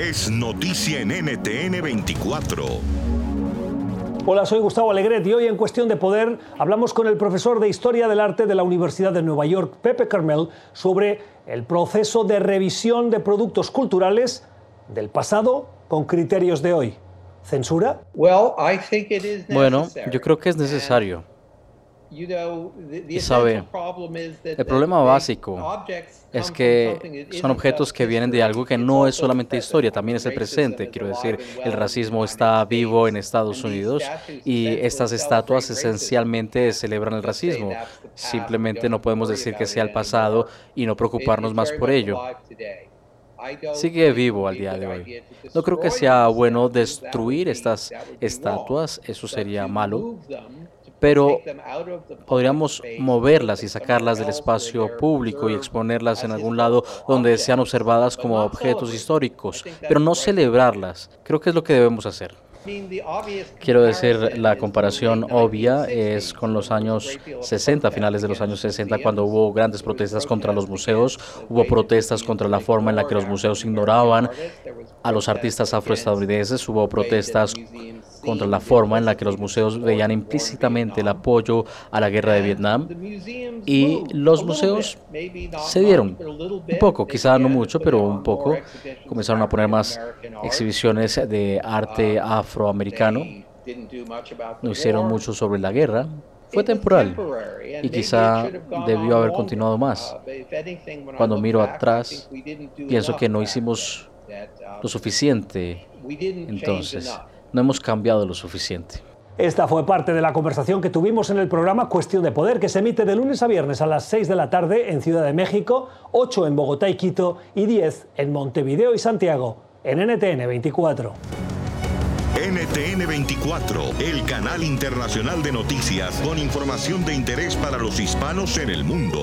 es noticia en NTN 24. Hola, soy Gustavo Alegret y hoy en Cuestión de Poder hablamos con el profesor de Historia del Arte de la Universidad de Nueva York, Pepe Carmel, sobre el proceso de revisión de productos culturales del pasado con criterios de hoy. ¿Censura? Bueno, yo creo que es necesario. Y sabe, el problema básico es que son objetos que vienen de algo que no es solamente historia, también es el presente. Quiero decir, el racismo está vivo en Estados Unidos y estas estatuas esencialmente celebran el racismo. Simplemente no podemos decir que sea el pasado y no preocuparnos más por ello. Sigue vivo al día de hoy. No creo que sea bueno destruir estas estatuas, eso sería malo pero podríamos moverlas y sacarlas del espacio público y exponerlas en algún lado donde sean observadas como objetos históricos, pero no celebrarlas. Creo que es lo que debemos hacer. Quiero decir, la comparación obvia es con los años 60, finales de los años 60, cuando hubo grandes protestas contra los museos, hubo protestas contra la forma en la que los museos ignoraban a los artistas afroestadounidenses, hubo protestas contra la forma en la que los museos veían implícitamente el apoyo a la guerra de Vietnam y los museos se dieron un poco, quizá no mucho, pero un poco. Comenzaron a poner más exhibiciones de arte afroamericano. No hicieron mucho sobre la guerra. Fue temporal y quizá debió haber continuado más. Cuando miro atrás, pienso que no hicimos lo suficiente entonces no hemos cambiado lo suficiente. Esta fue parte de la conversación que tuvimos en el programa Cuestión de Poder, que se emite de lunes a viernes a las 6 de la tarde en Ciudad de México, 8 en Bogotá y Quito y 10 en Montevideo y Santiago, en NTN 24. NTN 24, el canal internacional de noticias con información de interés para los hispanos en el mundo.